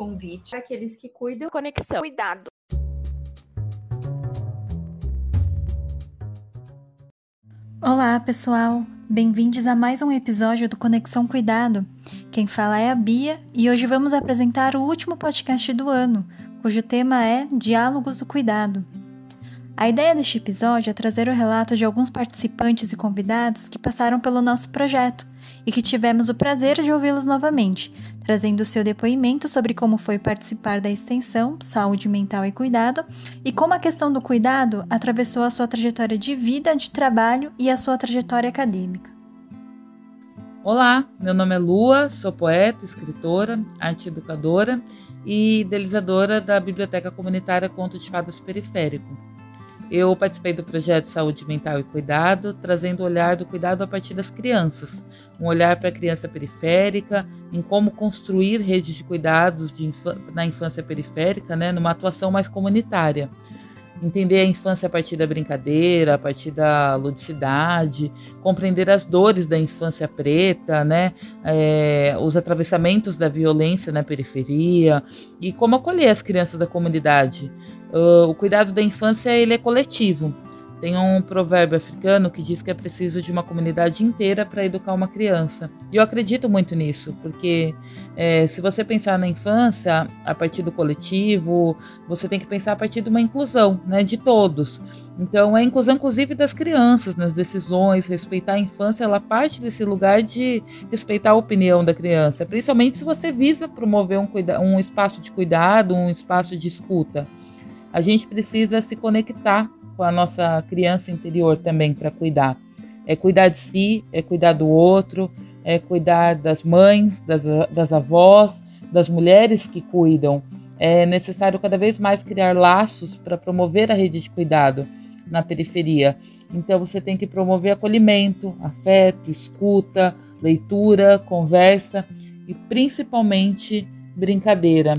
convite para aqueles que cuidam. Conexão. Cuidado. Olá, pessoal! Bem-vindos a mais um episódio do Conexão Cuidado. Quem fala é a Bia e hoje vamos apresentar o último podcast do ano, cujo tema é Diálogos do Cuidado. A ideia deste episódio é trazer o relato de alguns participantes e convidados que passaram pelo nosso projeto e que tivemos o prazer de ouvi-los novamente, trazendo seu depoimento sobre como foi participar da extensão Saúde Mental e Cuidado e como a questão do cuidado atravessou a sua trajetória de vida, de trabalho e a sua trajetória acadêmica. Olá, meu nome é Lua, sou poeta, escritora, arte educadora e idealizadora da Biblioteca Comunitária Conto de Fadas Periférico. Eu participei do projeto Saúde Mental e Cuidado, trazendo o olhar do cuidado a partir das crianças, um olhar para a criança periférica, em como construir redes de cuidados de na infância periférica, né, numa atuação mais comunitária entender a infância a partir da brincadeira, a partir da ludicidade, compreender as dores da infância preta, né, é, os atravessamentos da violência na periferia e como acolher as crianças da comunidade. Uh, o cuidado da infância ele é coletivo. Tem um provérbio africano que diz que é preciso de uma comunidade inteira para educar uma criança. E eu acredito muito nisso, porque é, se você pensar na infância a partir do coletivo, você tem que pensar a partir de uma inclusão né, de todos. Então, é a inclusão, inclusive, das crianças nas decisões, respeitar a infância, ela parte desse lugar de respeitar a opinião da criança, principalmente se você visa promover um, um espaço de cuidado, um espaço de escuta. A gente precisa se conectar com a nossa criança interior também para cuidar. É cuidar de si, é cuidar do outro, é cuidar das mães, das, das avós, das mulheres que cuidam. É necessário cada vez mais criar laços para promover a rede de cuidado na periferia. Então você tem que promover acolhimento, afeto, escuta, leitura, conversa e principalmente brincadeira.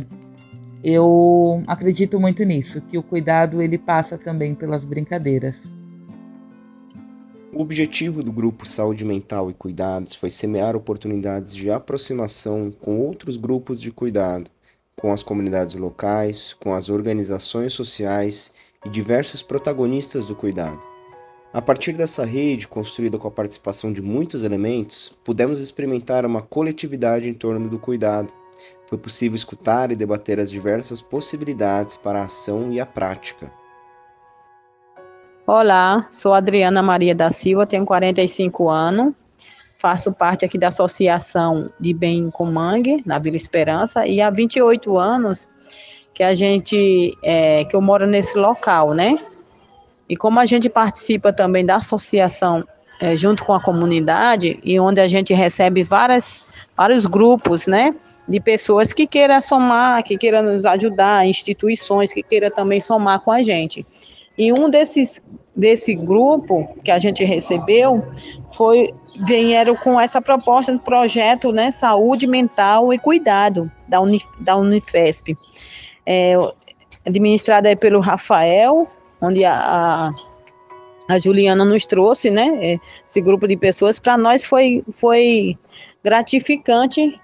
Eu acredito muito nisso, que o cuidado ele passa também pelas brincadeiras. O objetivo do grupo Saúde Mental e Cuidados foi semear oportunidades de aproximação com outros grupos de cuidado, com as comunidades locais, com as organizações sociais e diversos protagonistas do cuidado. A partir dessa rede, construída com a participação de muitos elementos, pudemos experimentar uma coletividade em torno do cuidado, foi possível escutar e debater as diversas possibilidades para a ação e a prática. Olá, sou Adriana Maria da Silva, tenho 45 anos, faço parte aqui da Associação de Bem com Mangue, na Vila Esperança, e há 28 anos que a gente, é, que eu moro nesse local, né? E como a gente participa também da associação é, junto com a comunidade, e onde a gente recebe várias, vários grupos, né? De pessoas que queiram somar, que queiram nos ajudar, instituições que queiram também somar com a gente. E um desses desse grupo que a gente recebeu foi vieram com essa proposta de projeto, né, saúde mental e cuidado da, Unif, da Unifesp, é, administrada pelo Rafael, onde a, a, a Juliana nos trouxe, né, esse grupo de pessoas. Para nós foi foi gratificante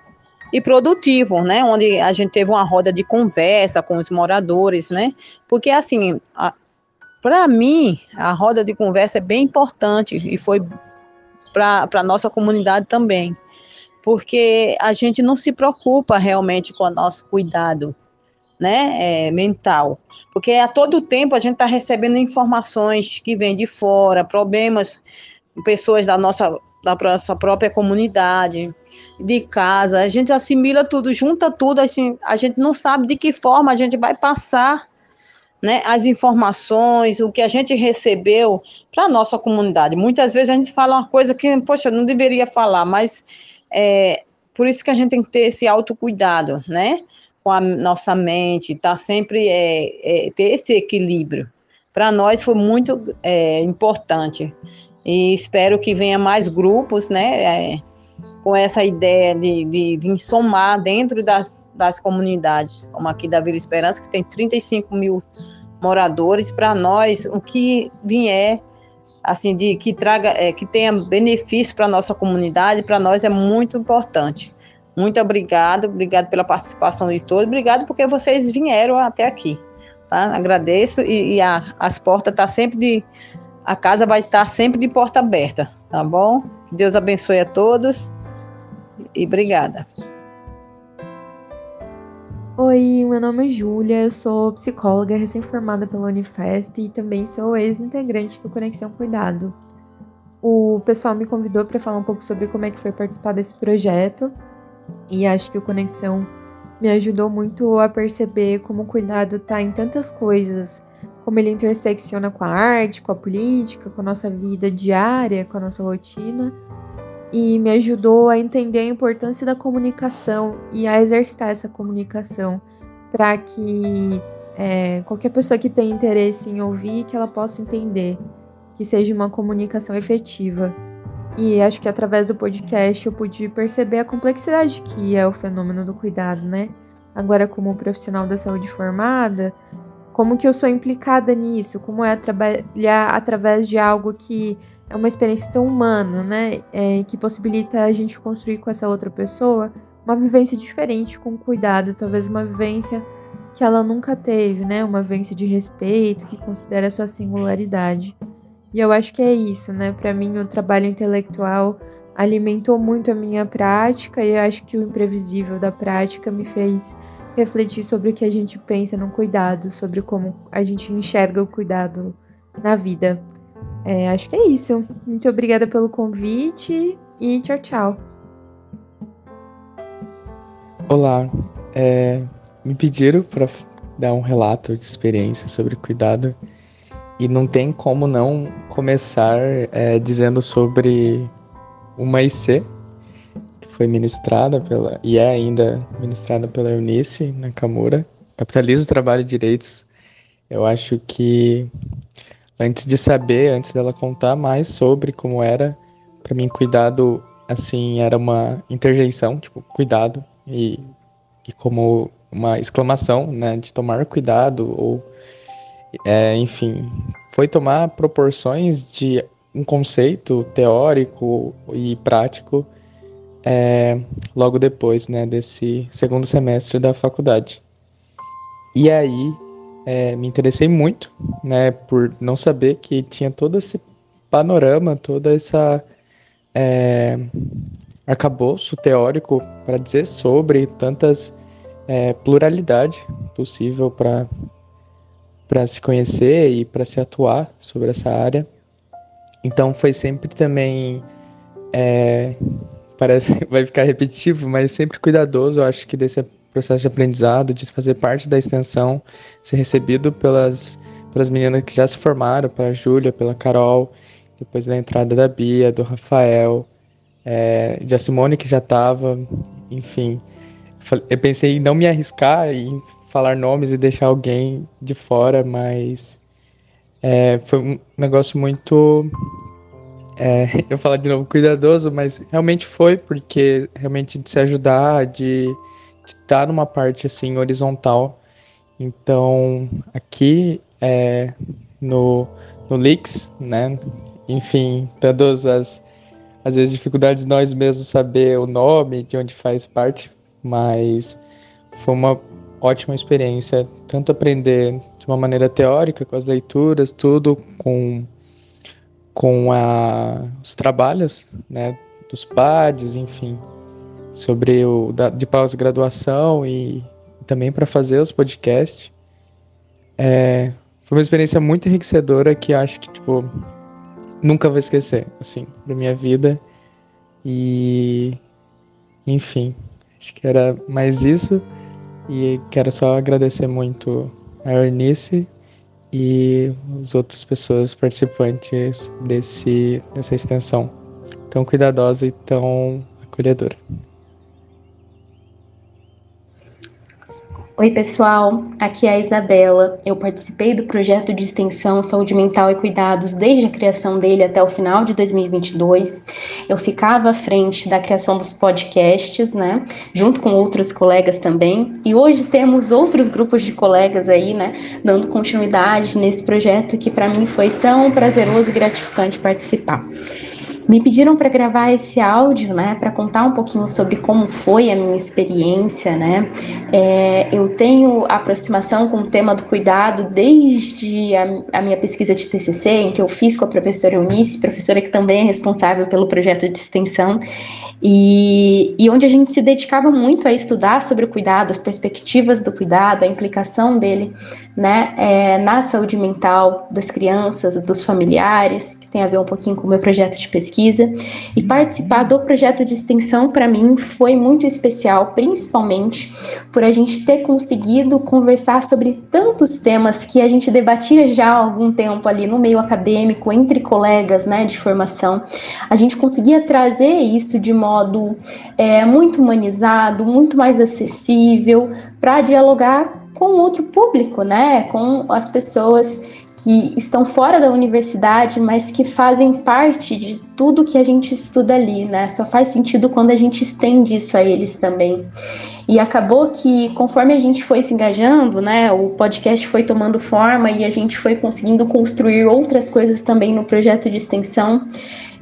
e produtivo, né? Onde a gente teve uma roda de conversa com os moradores, né? Porque assim, para mim, a roda de conversa é bem importante e foi para a nossa comunidade também, porque a gente não se preocupa realmente com o nosso cuidado, né, é, mental, porque a todo tempo a gente está recebendo informações que vêm de fora, problemas, pessoas da nossa da nossa própria comunidade, de casa. A gente assimila tudo, junta tudo, assim, a gente não sabe de que forma a gente vai passar né, as informações, o que a gente recebeu para a nossa comunidade. Muitas vezes a gente fala uma coisa que, poxa, não deveria falar, mas é por isso que a gente tem que ter esse autocuidado, né? Com a nossa mente, tá sempre é, é ter esse equilíbrio. Para nós foi muito é, importante. E espero que venha mais grupos, né? É, com essa ideia de, de, somar dentro das, das comunidades, como aqui da Vila Esperança, que tem 35 mil moradores, para nós, o que vier, assim, de que traga, é, que tenha benefício para a nossa comunidade, para nós é muito importante. Muito obrigado, obrigado pela participação de todos, obrigado porque vocês vieram até aqui, tá? Agradeço e, e a, as portas tá sempre de a casa vai estar sempre de porta aberta, tá bom? Deus abençoe a todos e obrigada. Oi, meu nome é Júlia, eu sou psicóloga recém-formada pela Unifesp e também sou ex-integrante do Conexão Cuidado. O pessoal me convidou para falar um pouco sobre como é que foi participar desse projeto e acho que o Conexão me ajudou muito a perceber como o cuidado está em tantas coisas, como ele intersecciona com a arte, com a política, com a nossa vida diária, com a nossa rotina e me ajudou a entender a importância da comunicação e a exercitar essa comunicação para que é, qualquer pessoa que tenha interesse em ouvir, que ela possa entender, que seja uma comunicação efetiva. E acho que através do podcast eu pude perceber a complexidade que é o fenômeno do cuidado, né? Agora, como profissional da saúde formada, como que eu sou implicada nisso? Como é trabalhar através de algo que é uma experiência tão humana, né? É, que possibilita a gente construir com essa outra pessoa uma vivência diferente, com cuidado, talvez uma vivência que ela nunca teve, né? Uma vivência de respeito, que considera a sua singularidade. E eu acho que é isso, né? Para mim, o trabalho intelectual alimentou muito a minha prática e eu acho que o imprevisível da prática me fez refletir sobre o que a gente pensa no cuidado, sobre como a gente enxerga o cuidado na vida. É, acho que é isso. Muito obrigada pelo convite e tchau, tchau. Olá, é, me pediram para dar um relato de experiência sobre cuidado e não tem como não começar é, dizendo sobre uma IC foi ministrada pela e é ainda ministrada pela Eunice Nakamura, Capitalismo, Trabalho e Direitos. Eu acho que antes de saber, antes dela contar mais sobre como era, para mim cuidado assim era uma interjeição, tipo, cuidado e, e como uma exclamação, né, de tomar cuidado ou é, enfim, foi tomar proporções de um conceito teórico e prático é, logo depois, né, desse segundo semestre da faculdade. E aí é, me interessei muito, né, por não saber que tinha todo esse panorama, toda essa é, arcabouço teórico para dizer sobre tantas é, pluralidade possível para para se conhecer e para se atuar sobre essa área. Então foi sempre também é, parece vai ficar repetitivo, mas sempre cuidadoso. Eu acho que desse processo de aprendizado, de fazer parte da extensão, ser recebido pelas, pelas meninas que já se formaram, pela Júlia, pela Carol, depois da entrada da Bia, do Rafael, é, de a Simone que já estava, enfim. Eu pensei em não me arriscar em falar nomes e deixar alguém de fora, mas é, foi um negócio muito. É, eu falar de novo cuidadoso, mas realmente foi, porque realmente de se ajudar, de estar tá numa parte assim horizontal. Então, aqui é, no, no Leaks, né? Enfim, todas as às vezes dificuldades nós mesmos saber o nome, de onde faz parte, mas foi uma ótima experiência, tanto aprender de uma maneira teórica com as leituras, tudo com com a, os trabalhos, né, dos PADs, enfim, sobre o da, de pós-graduação e também para fazer os podcasts. É, foi uma experiência muito enriquecedora que acho que tipo nunca vou esquecer, assim, da minha vida. E enfim, acho que era mais isso. E quero só agradecer muito a Eunice e as outras pessoas participantes desse, dessa extensão tão cuidadosa e tão acolhedora. Oi, pessoal. Aqui é a Isabela. Eu participei do projeto de extensão Saúde Mental e Cuidados desde a criação dele até o final de 2022. Eu ficava à frente da criação dos podcasts, né, junto com outros colegas também. E hoje temos outros grupos de colegas aí, né, dando continuidade nesse projeto que para mim foi tão prazeroso e gratificante participar. Me pediram para gravar esse áudio, né, para contar um pouquinho sobre como foi a minha experiência, né. É, eu tenho aproximação com o tema do cuidado desde a, a, minha pesquisa de TCC, em que eu fiz com a professora Eunice, professora que também é responsável pelo projeto de extensão, e, e onde a gente se dedicava muito a estudar sobre o cuidado, as perspectivas do cuidado, a implicação dele né, é, na saúde mental das crianças, dos familiares, que tem a ver um pouquinho com o meu projeto de pesquisa. E participar do projeto de extensão, para mim, foi muito especial, principalmente por a gente ter conseguido conversar sobre tantos temas que a gente debatia já há algum tempo ali no meio acadêmico, entre colegas né, de formação. A gente conseguia trazer isso de modo é, muito humanizado, muito mais acessível, para dialogar com outro público, né? Com as pessoas que estão fora da universidade, mas que fazem parte de tudo que a gente estuda ali, né? Só faz sentido quando a gente estende isso a eles também. E acabou que, conforme a gente foi se engajando, né, o podcast foi tomando forma e a gente foi conseguindo construir outras coisas também no projeto de extensão.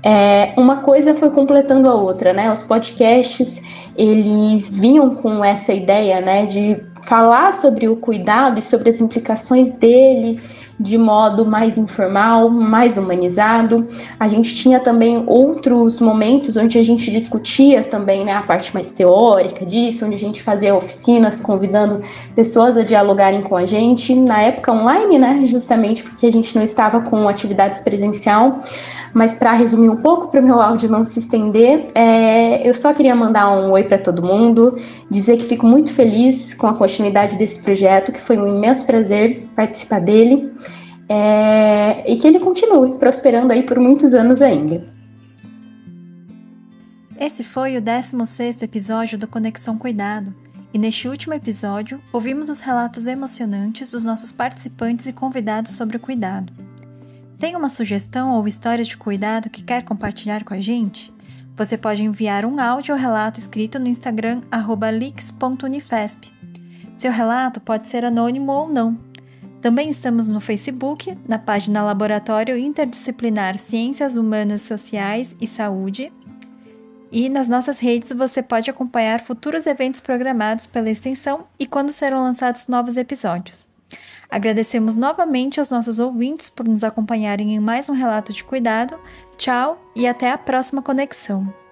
É, uma coisa foi completando a outra, né? Os podcasts eles vinham com essa ideia, né, de falar sobre o cuidado e sobre as implicações dele de modo mais informal, mais humanizado. A gente tinha também outros momentos onde a gente discutia também né, a parte mais teórica disso, onde a gente fazia oficinas convidando pessoas a dialogarem com a gente, na época online, né, justamente porque a gente não estava com atividades presencial. Mas para resumir um pouco, para o meu áudio não se estender, é, eu só queria mandar um oi para todo mundo, dizer que fico muito feliz com a continuidade desse projeto, que foi um imenso prazer participar dele, é, e que ele continue prosperando aí por muitos anos ainda. Esse foi o 16º episódio do Conexão Cuidado. E neste último episódio, ouvimos os relatos emocionantes dos nossos participantes e convidados sobre o cuidado. Tem uma sugestão ou história de cuidado que quer compartilhar com a gente? Você pode enviar um áudio ou relato escrito no Instagram lix.unifesp. Seu relato pode ser anônimo ou não. Também estamos no Facebook, na página Laboratório Interdisciplinar Ciências Humanas, Sociais e Saúde. E nas nossas redes você pode acompanhar futuros eventos programados pela extensão e quando serão lançados novos episódios. Agradecemos novamente aos nossos ouvintes por nos acompanharem em mais um relato de cuidado. Tchau e até a próxima conexão.